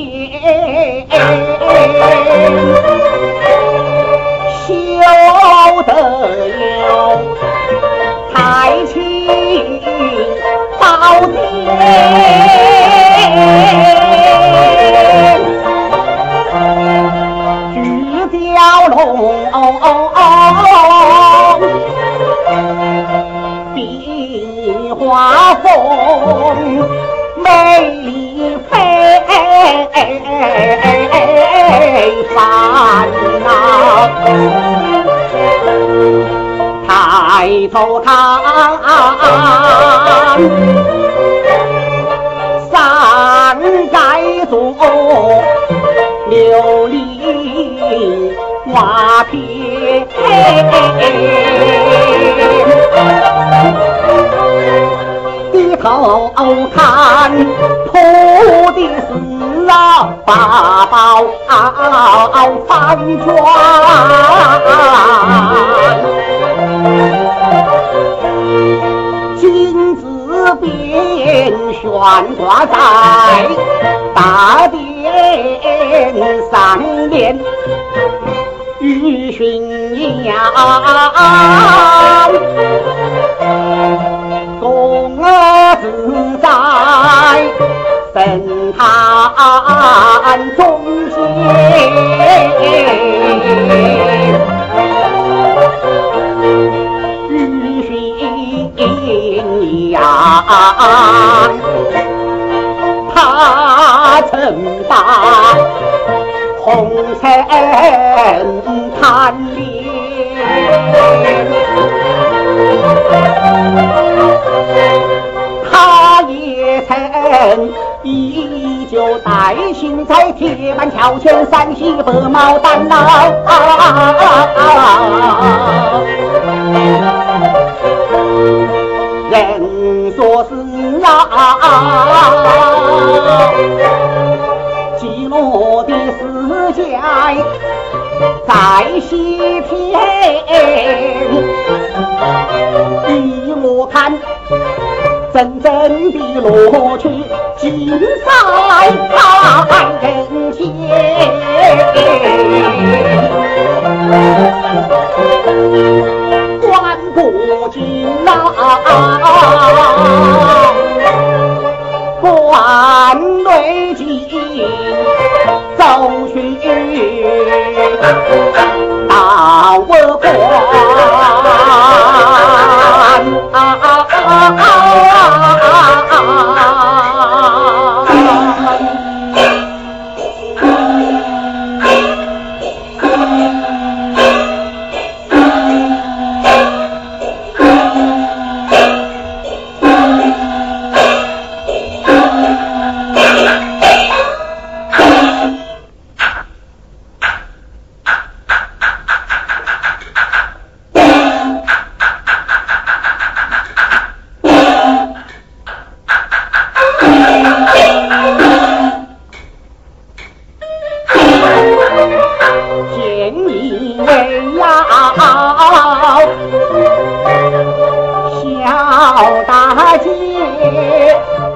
也得有才情，宝剑、玉雕龙，壁画凤，美丽。哎，烦呐！抬头看，山寨中琉璃瓦片。低头看铺的是八宝翻转，金字边悬挂在大殿上面，玉巡阳。坛中间，玉巡阳，他曾把红尘贪恋。依旧带行在铁板桥前三喜白毛丹呐，人说是啊，记录的时间在西天，依我看。真正的乐趣尽在看人间，观不尽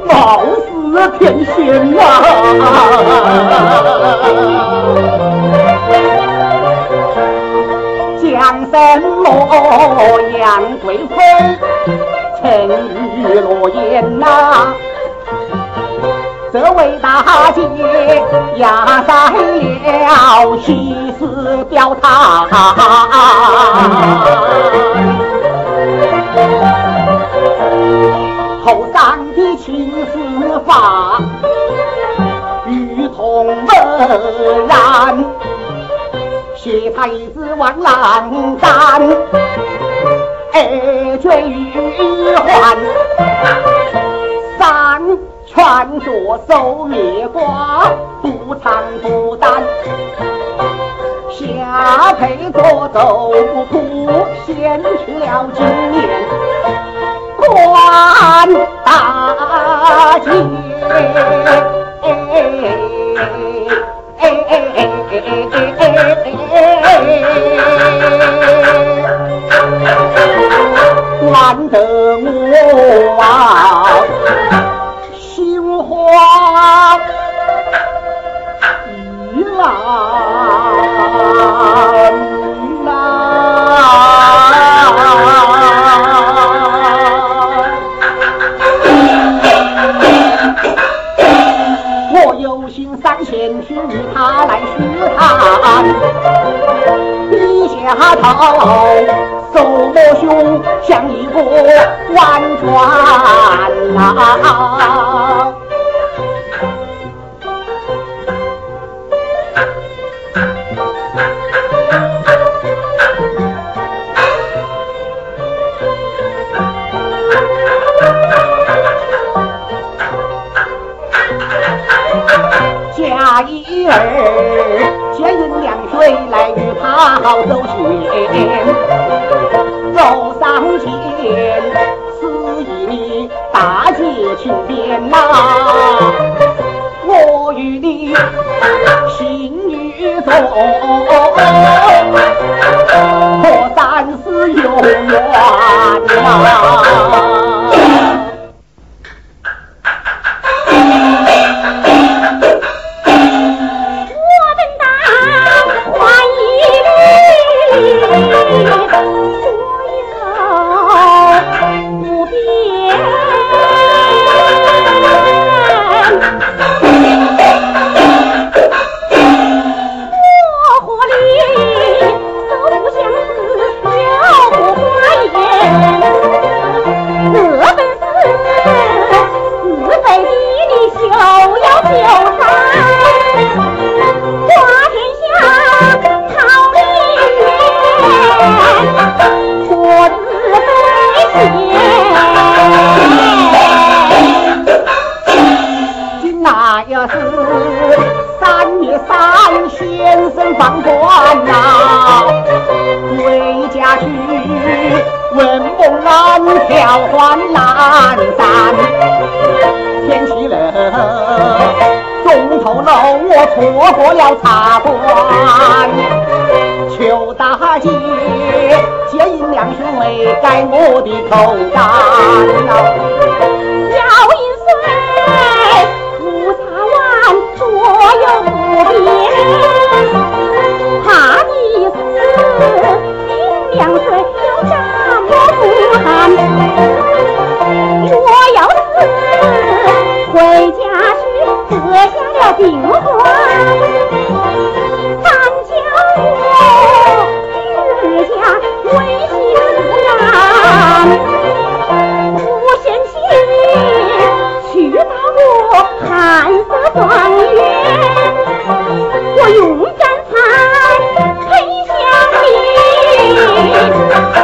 貌似天仙呐江山洛阳贵妃沉鱼落雁呐这位大姐压上了西施吊塔。头上的青丝发，如同墨染，写他一字往浪干，二卷玉环，三穿着守月挂，不长不短。下配着豆腐，三大姐，像一幅万卷浪。姐请便呐，我与你心与重，可三世有缘呐。小环南散，天气冷，中头露，我错过了茶馆，求大姐接应两兄妹在我的口袋，要一岁，五茶碗，左右不变。遇到我寒色庄园，我用甘草陪香烟。